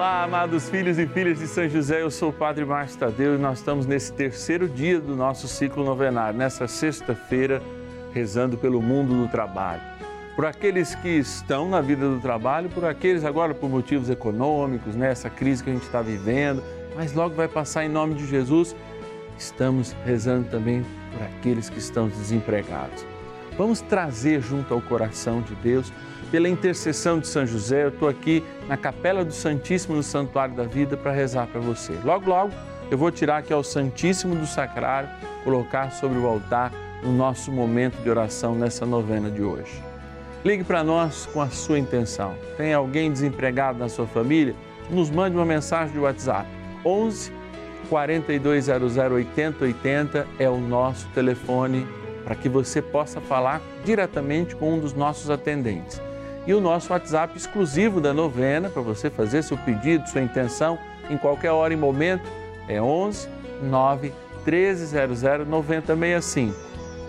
Olá, amados filhos e filhas de São José, eu sou o Padre Márcio Tadeu e nós estamos nesse terceiro dia do nosso ciclo novenário, nessa sexta-feira, rezando pelo mundo do trabalho. Por aqueles que estão na vida do trabalho, por aqueles agora por motivos econômicos, nessa né, crise que a gente está vivendo, mas logo vai passar em nome de Jesus. Estamos rezando também por aqueles que estão desempregados. Vamos trazer junto ao coração de Deus pela intercessão de São José, eu estou aqui na Capela do Santíssimo no Santuário da Vida para rezar para você. Logo, logo, eu vou tirar aqui ao Santíssimo do Sacrário, colocar sobre o altar no nosso momento de oração nessa novena de hoje. Ligue para nós com a sua intenção. Tem alguém desempregado na sua família? Nos mande uma mensagem de WhatsApp. 11 4200 8080 é o nosso telefone para que você possa falar diretamente com um dos nossos atendentes e o nosso WhatsApp exclusivo da novena para você fazer seu pedido, sua intenção em qualquer hora e momento é 11 9 1300 9065.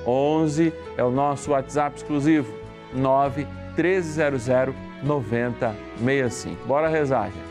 11 é o nosso WhatsApp exclusivo 9 1300 9065. Bora rezar, gente.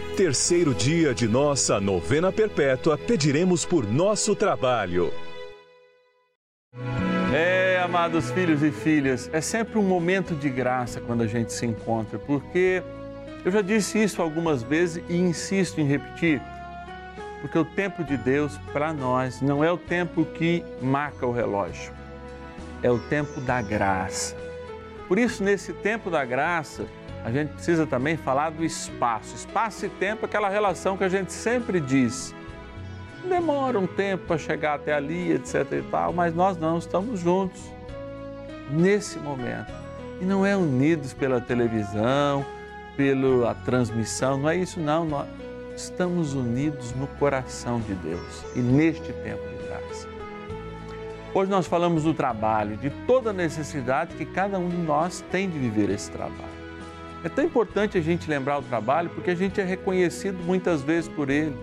terceiro dia de nossa novena perpétua, pediremos por nosso trabalho. É, amados filhos e filhas, é sempre um momento de graça quando a gente se encontra, porque eu já disse isso algumas vezes e insisto em repetir, porque o tempo de Deus para nós não é o tempo que marca o relógio, é o tempo da graça. Por isso, nesse tempo da graça, a gente precisa também falar do espaço. Espaço e tempo, aquela relação que a gente sempre diz. Demora um tempo para chegar até ali, etc e tal, mas nós não estamos juntos nesse momento. E não é unidos pela televisão, pela transmissão, não é isso não, nós estamos unidos no coração de Deus e neste tempo de graça. Hoje nós falamos do trabalho, de toda a necessidade que cada um de nós tem de viver esse trabalho. É tão importante a gente lembrar o trabalho porque a gente é reconhecido muitas vezes por ele.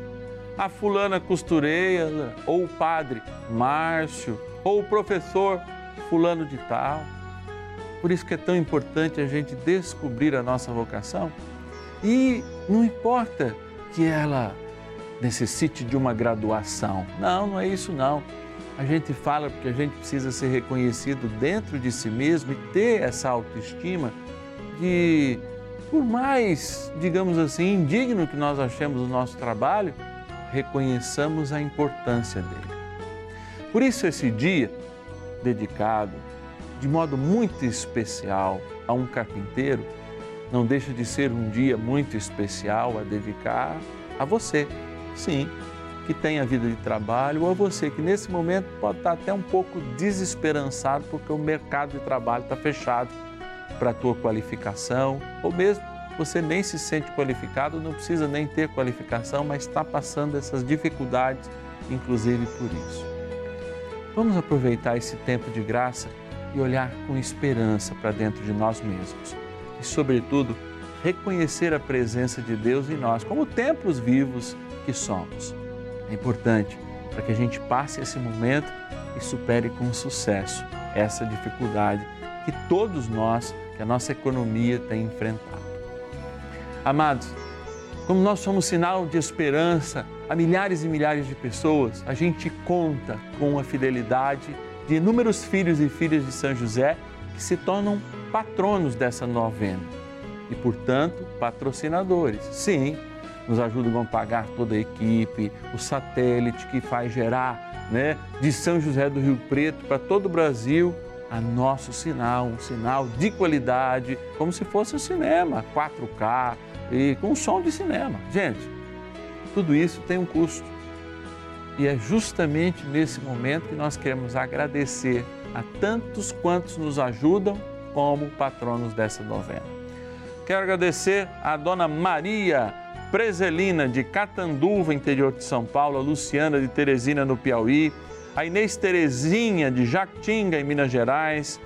A fulana costureira, ou o padre Márcio, ou o professor fulano de tal. Por isso que é tão importante a gente descobrir a nossa vocação. E não importa que ela necessite de uma graduação. Não, não é isso não. A gente fala porque a gente precisa ser reconhecido dentro de si mesmo e ter essa autoestima de, por mais, digamos assim, indigno que nós achemos o nosso trabalho, reconheçamos a importância dele. Por isso, esse dia, dedicado de modo muito especial a um carpinteiro, não deixa de ser um dia muito especial a dedicar a você, sim, que tem a vida de trabalho, ou a você que nesse momento pode estar até um pouco desesperançado porque o mercado de trabalho está fechado para a tua qualificação ou mesmo você nem se sente qualificado, não precisa nem ter qualificação, mas está passando essas dificuldades, inclusive por isso. Vamos aproveitar esse tempo de graça e olhar com esperança para dentro de nós mesmos. E, sobretudo, reconhecer a presença de Deus em nós, como templos vivos que somos. É importante para que a gente passe esse momento e supere com sucesso essa dificuldade que todos nós, que a nossa economia tem enfrentado. Amados, como nós somos sinal de esperança a milhares e milhares de pessoas, a gente conta com a fidelidade de inúmeros filhos e filhas de São José que se tornam patronos dessa novena e, portanto, patrocinadores. Sim, nos ajudam a pagar toda a equipe, o satélite que faz gerar né, de São José do Rio Preto para todo o Brasil a nosso sinal, um sinal de qualidade, como se fosse um cinema, 4K e com som de cinema. Gente, tudo isso tem um custo. E é justamente nesse momento que nós queremos agradecer a tantos quantos nos ajudam como patronos dessa novena. Quero agradecer a dona Maria Preselina de Catanduva, interior de São Paulo, a Luciana de Teresina, no Piauí, a Inês Terezinha de Jactinga, em Minas Gerais,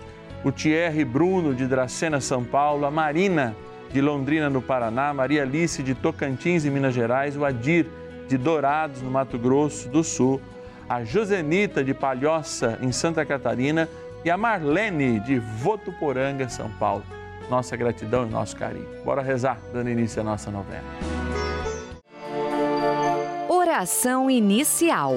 o Thierry Bruno de Dracena, São Paulo, a Marina de Londrina, no Paraná, Maria Alice de Tocantins, em Minas Gerais, o Adir de Dourados, no Mato Grosso do Sul, a Josenita de Palhoça, em Santa Catarina, e a Marlene de Votuporanga, São Paulo. Nossa gratidão e nosso carinho. Bora rezar, dando início à nossa novena. Oração inicial.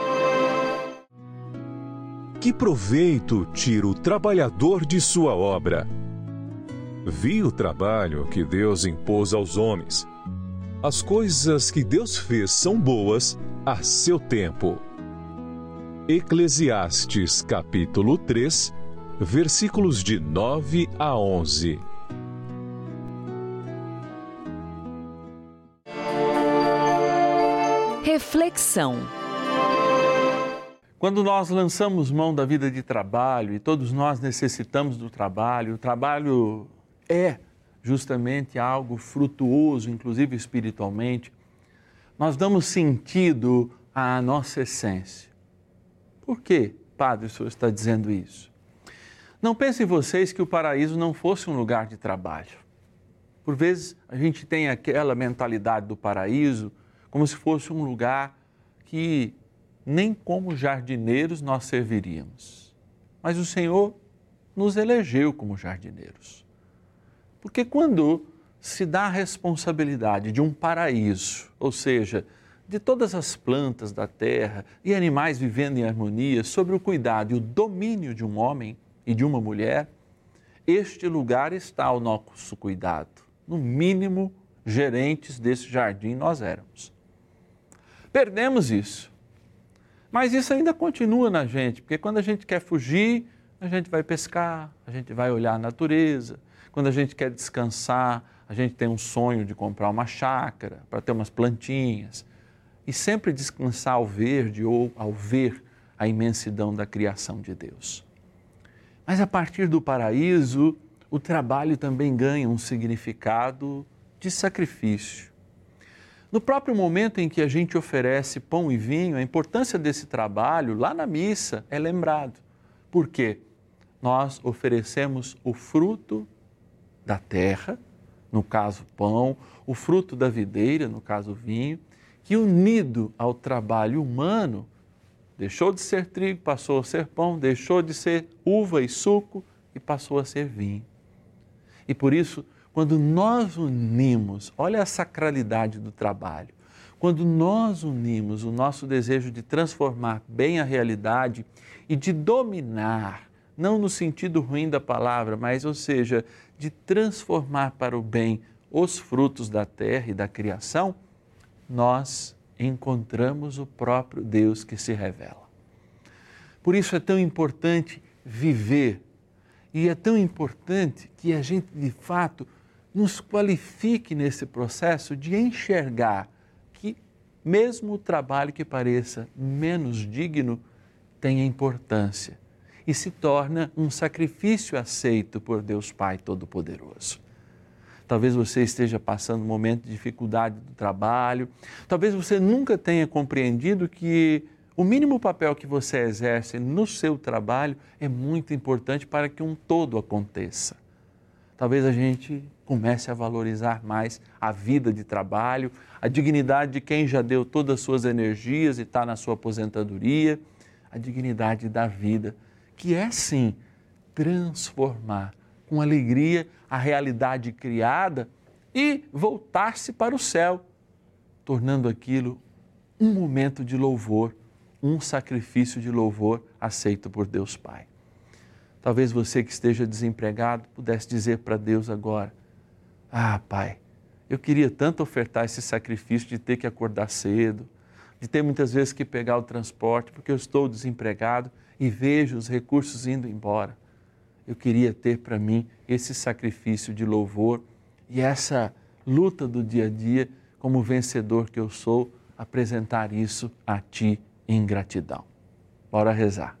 Que proveito tira o trabalhador de sua obra? Vi o trabalho que Deus impôs aos homens. As coisas que Deus fez são boas a seu tempo. Eclesiastes capítulo 3, versículos de 9 a 11. Reflexão. Quando nós lançamos mão da vida de trabalho, e todos nós necessitamos do trabalho, o trabalho é justamente algo frutuoso, inclusive espiritualmente, nós damos sentido à nossa essência. Por que, Padre, o senhor está dizendo isso? Não pensem vocês que o paraíso não fosse um lugar de trabalho. Por vezes a gente tem aquela mentalidade do paraíso como se fosse um lugar que nem como jardineiros nós serviríamos. Mas o Senhor nos elegeu como jardineiros. Porque quando se dá a responsabilidade de um paraíso, ou seja, de todas as plantas da terra e animais vivendo em harmonia, sobre o cuidado e o domínio de um homem e de uma mulher, este lugar está ao nosso cuidado. No mínimo, gerentes desse jardim nós éramos. Perdemos isso. Mas isso ainda continua na gente, porque quando a gente quer fugir, a gente vai pescar, a gente vai olhar a natureza. Quando a gente quer descansar, a gente tem um sonho de comprar uma chácara para ter umas plantinhas. E sempre descansar ao verde ou ao ver a imensidão da criação de Deus. Mas a partir do paraíso, o trabalho também ganha um significado de sacrifício. No próprio momento em que a gente oferece pão e vinho, a importância desse trabalho lá na missa é lembrado. Por quê? nós oferecemos o fruto da terra, no caso pão, o fruto da videira, no caso vinho, que unido ao trabalho humano, deixou de ser trigo, passou a ser pão, deixou de ser uva e suco e passou a ser vinho. E por isso, quando nós unimos, olha a sacralidade do trabalho, quando nós unimos o nosso desejo de transformar bem a realidade e de dominar não no sentido ruim da palavra, mas, ou seja, de transformar para o bem os frutos da terra e da criação, nós encontramos o próprio Deus que se revela. Por isso é tão importante viver e é tão importante que a gente, de fato, nos qualifique nesse processo de enxergar que, mesmo o trabalho que pareça menos digno, tem importância e se torna um sacrifício aceito por Deus Pai Todo-Poderoso. Talvez você esteja passando um momento de dificuldade do trabalho, talvez você nunca tenha compreendido que o mínimo papel que você exerce no seu trabalho é muito importante para que um todo aconteça. Talvez a gente comece a valorizar mais a vida de trabalho, a dignidade de quem já deu todas as suas energias e está na sua aposentadoria, a dignidade da vida que é sim transformar com alegria a realidade criada e voltar-se para o céu, tornando aquilo um momento de louvor, um sacrifício de louvor aceito por Deus Pai. Talvez você que esteja desempregado pudesse dizer para Deus agora: Ah, Pai, eu queria tanto ofertar esse sacrifício de ter que acordar cedo, de ter muitas vezes que pegar o transporte, porque eu estou desempregado e vejo os recursos indo embora. Eu queria ter para mim esse sacrifício de louvor e essa luta do dia a dia, como vencedor que eu sou, apresentar isso a Ti em gratidão. Bora rezar.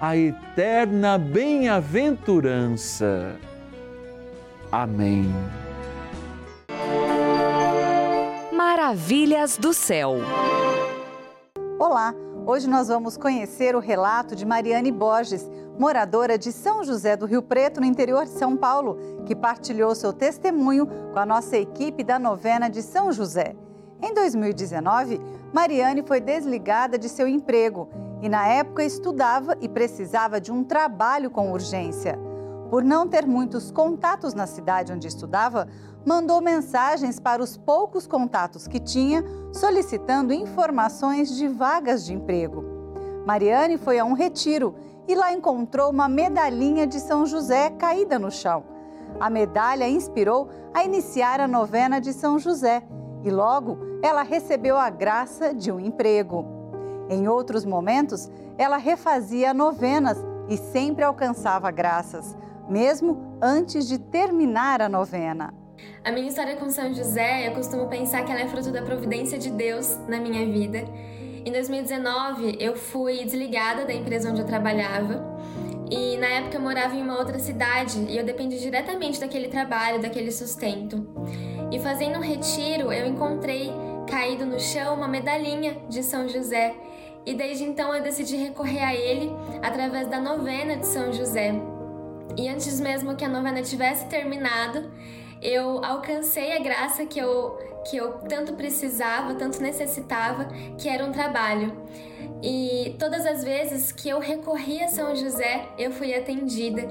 a eterna bem-aventurança. Amém. Maravilhas do céu. Olá, hoje nós vamos conhecer o relato de Mariane Borges, moradora de São José do Rio Preto, no interior de São Paulo, que partilhou seu testemunho com a nossa equipe da novena de São José. Em 2019, Mariane foi desligada de seu emprego e, na época, estudava e precisava de um trabalho com urgência. Por não ter muitos contatos na cidade onde estudava, mandou mensagens para os poucos contatos que tinha, solicitando informações de vagas de emprego. Mariane foi a um retiro e lá encontrou uma medalhinha de São José caída no chão. A medalha inspirou a iniciar a novena de São José e logo ela recebeu a graça de um emprego. Em outros momentos, ela refazia novenas e sempre alcançava graças mesmo antes de terminar a novena. A minha história com São José, eu costumo pensar que ela é fruto da providência de Deus na minha vida. Em 2019, eu fui desligada da empresa onde eu trabalhava. E na época eu morava em uma outra cidade e eu dependia diretamente daquele trabalho, daquele sustento. E fazendo um retiro, eu encontrei caído no chão uma medalhinha de São José. E desde então eu decidi recorrer a ele através da novena de São José. E antes mesmo que a novena tivesse terminado, eu alcancei a graça que eu, que eu tanto precisava, tanto necessitava, que era um trabalho. E todas as vezes que eu recorri a São José, eu fui atendida.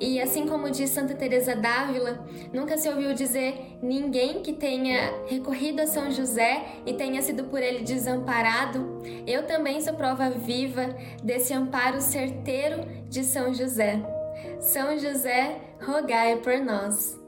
E assim como diz Santa Teresa d'Ávila, nunca se ouviu dizer ninguém que tenha recorrido a São José e tenha sido por ele desamparado. Eu também sou prova viva desse amparo certeiro de São José. São José, rogai por nós.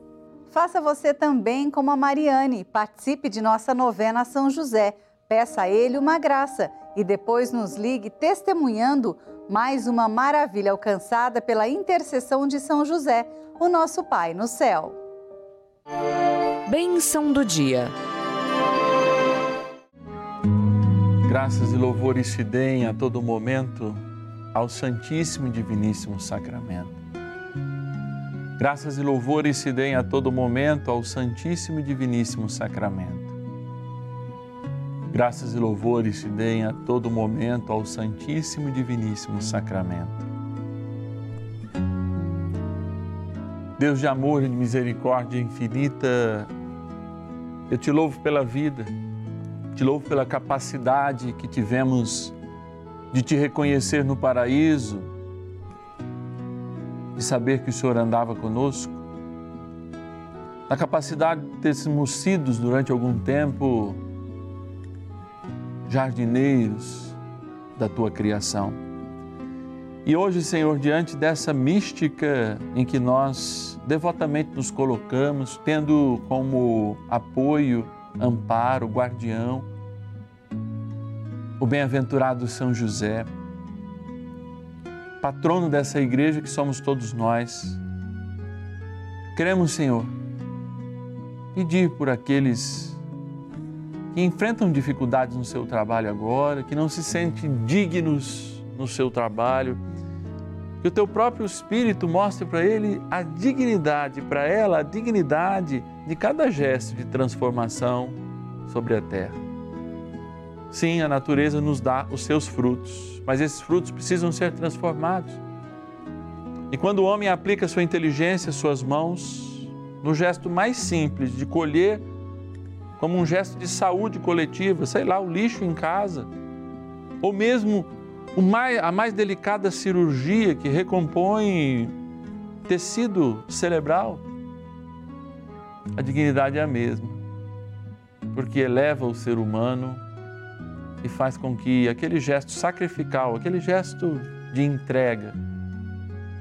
Faça você também como a Mariane. Participe de nossa novena São José. Peça a ele uma graça e depois nos ligue testemunhando mais uma maravilha alcançada pela intercessão de São José, o nosso Pai no céu. Bênção do dia. Graças e louvores se deem a todo momento ao Santíssimo e Diviníssimo Sacramento. Graças e louvores se deem a todo momento ao Santíssimo e Diviníssimo Sacramento. Graças e louvores se deem a todo momento ao Santíssimo e Diviníssimo Sacramento. Deus de amor e de misericórdia infinita, eu te louvo pela vida, te louvo pela capacidade que tivemos de te reconhecer no paraíso, de saber que o Senhor andava conosco, a capacidade de termos sido durante algum tempo jardineiros da tua criação. E hoje, Senhor, diante dessa mística em que nós devotamente nos colocamos, tendo como apoio, amparo, guardião, o bem-aventurado São José, patrono dessa igreja que somos todos nós. Queremos, Senhor, pedir por aqueles que enfrentam dificuldades no seu trabalho agora, que não se sentem dignos no seu trabalho, que o teu próprio Espírito mostre para ele a dignidade, para ela a dignidade de cada gesto de transformação sobre a terra. Sim, a natureza nos dá os seus frutos, mas esses frutos precisam ser transformados. E quando o homem aplica sua inteligência, suas mãos, no gesto mais simples de colher, como um gesto de saúde coletiva, sei lá, o lixo em casa, ou mesmo mais, a mais delicada cirurgia que recompõe tecido cerebral, a dignidade é a mesma. porque eleva o ser humano e faz com que aquele gesto sacrificial, aquele gesto de entrega,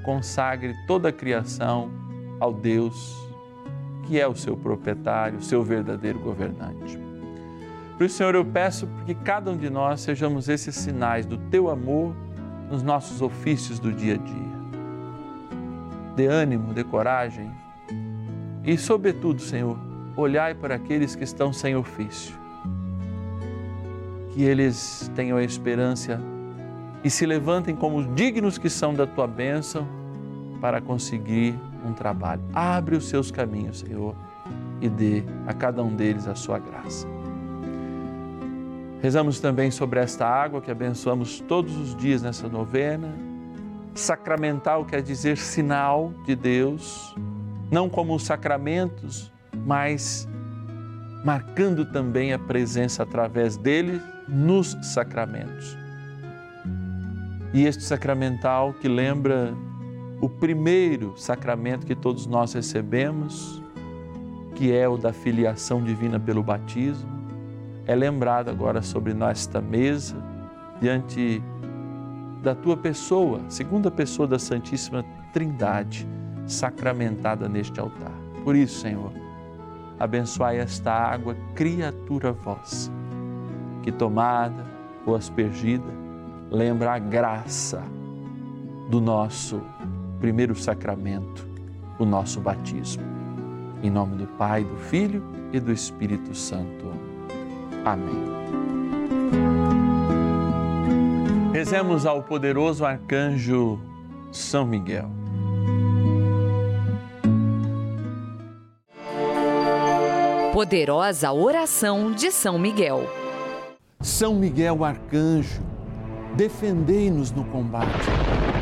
consagre toda a criação ao Deus que é o seu proprietário, o seu verdadeiro governante. Por isso, Senhor, eu peço que cada um de nós sejamos esses sinais do teu amor nos nossos ofícios do dia a dia. Dê ânimo, dê coragem e, sobretudo, Senhor, olhai para aqueles que estão sem ofício. Que eles tenham a esperança e se levantem como dignos que são da tua bênção para conseguir um trabalho. Abre os seus caminhos, Senhor, e dê a cada um deles a sua graça. Rezamos também sobre esta água que abençoamos todos os dias nessa novena. Sacramental quer dizer sinal de Deus, não como os sacramentos, mas marcando também a presença através dele nos sacramentos. E este sacramental que lembra o primeiro sacramento que todos nós recebemos, que é o da filiação divina pelo batismo, é lembrado agora sobre nesta mesa, diante da tua pessoa, segunda pessoa da Santíssima Trindade, sacramentada neste altar. Por isso, Senhor, abençoai esta água, criatura vossa, que tomada ou aspergida, lembra a graça do nosso primeiro sacramento, o nosso batismo. Em nome do Pai, do Filho e do Espírito Santo. Amém. Rezemos ao poderoso arcanjo São Miguel. Poderosa oração de São Miguel. São Miguel arcanjo, defendei-nos no combate.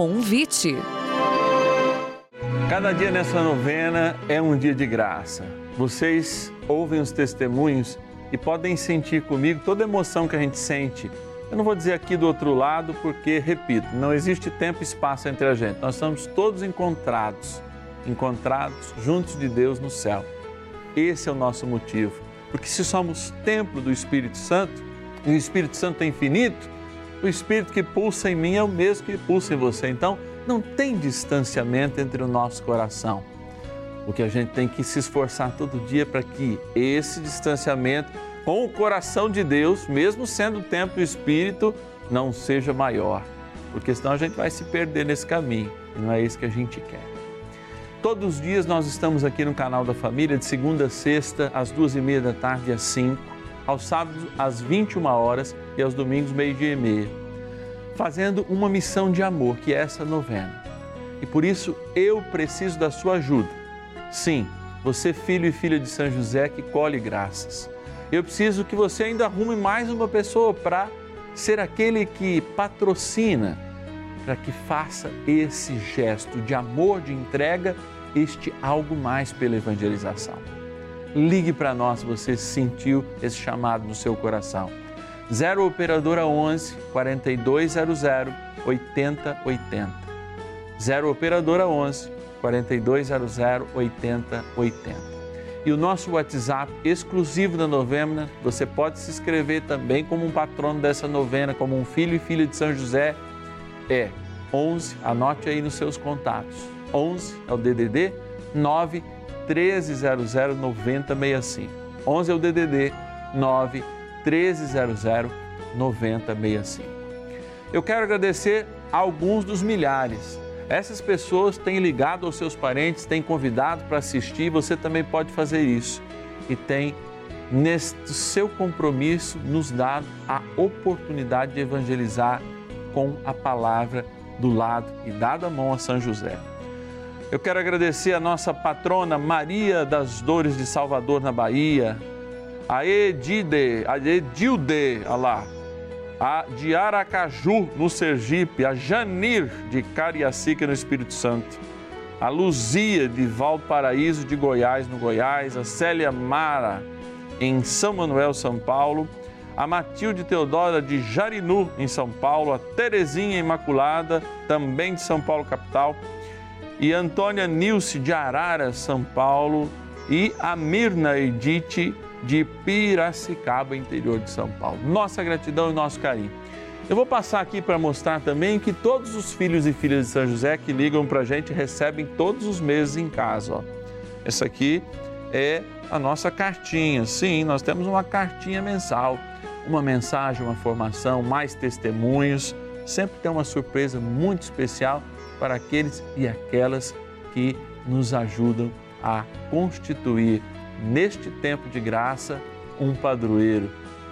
Convite. Cada dia nessa novena é um dia de graça. Vocês ouvem os testemunhos e podem sentir comigo toda a emoção que a gente sente. Eu não vou dizer aqui do outro lado, porque, repito, não existe tempo e espaço entre a gente. Nós estamos todos encontrados, encontrados juntos de Deus no céu. Esse é o nosso motivo. Porque se somos templo do Espírito Santo, e o Espírito Santo é infinito, o Espírito que pulsa em mim é o mesmo que pulsa em você. Então, não tem distanciamento entre o nosso coração. O que a gente tem que se esforçar todo dia para que esse distanciamento com o coração de Deus, mesmo sendo o templo do Espírito, não seja maior. Porque senão a gente vai se perder nesse caminho e não é isso que a gente quer. Todos os dias nós estamos aqui no canal da Família, de segunda a sexta, às duas e meia da tarde, às cinco, aos sábados, às 21 horas e aos domingos, meio-dia e meia, fazendo uma missão de amor, que é essa novena. E por isso eu preciso da sua ajuda. Sim, você, filho e filha de São José, que colhe graças. Eu preciso que você ainda arrume mais uma pessoa para ser aquele que patrocina, para que faça esse gesto de amor, de entrega, este algo mais pela evangelização. Ligue para nós se você sentiu esse chamado no seu coração. 0 Operadora 11 4200 8080. 0 Operadora 11 4200 8080. E o nosso WhatsApp exclusivo da novena, você pode se inscrever também como um patrono dessa novena, como um filho e filha de São José, é 11, anote aí nos seus contatos. 11 é o DDD 9 1300 9065. 11 é o DDD 9 1300 9065. Eu quero agradecer a alguns dos milhares. Essas pessoas têm ligado aos seus parentes, têm convidado para assistir, você também pode fazer isso. E tem, neste seu compromisso, nos dado a oportunidade de evangelizar com a palavra do lado e dado a mão a São José. Eu quero agradecer a nossa patrona Maria das Dores de Salvador, na Bahia, a Edide, a Edilde, a lá, a de Aracaju, no Sergipe, a Janir, de Cariacica, no Espírito Santo, a Luzia, de Valparaíso, de Goiás, no Goiás, a Célia Mara, em São Manuel, São Paulo, a Matilde Teodora, de Jarinu, em São Paulo, a Terezinha Imaculada, também de São Paulo, capital, e Antônia Nilce, de Arara, São Paulo, e a Mirna Edith, de Piracicaba, interior de São Paulo. Nossa gratidão e nosso carinho. Eu vou passar aqui para mostrar também que todos os filhos e filhas de São José que ligam para a gente recebem todos os meses em casa. Ó. Essa aqui é a nossa cartinha. Sim, nós temos uma cartinha mensal, uma mensagem, uma formação, mais testemunhos. Sempre tem uma surpresa muito especial para aqueles e aquelas que nos ajudam a constituir neste tempo de graça, um padroeiro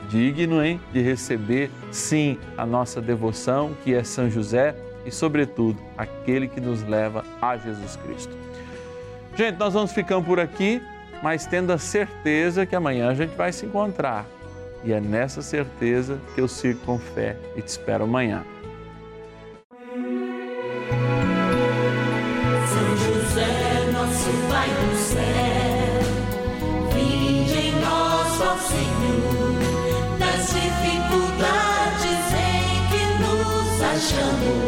digno, hein, de receber sim a nossa devoção, que é São José e sobretudo aquele que nos leva a Jesus Cristo. Gente, nós vamos ficando por aqui, mas tendo a certeza que amanhã a gente vai se encontrar. E é nessa certeza que eu sigo com fé e te espero amanhã. Senhor,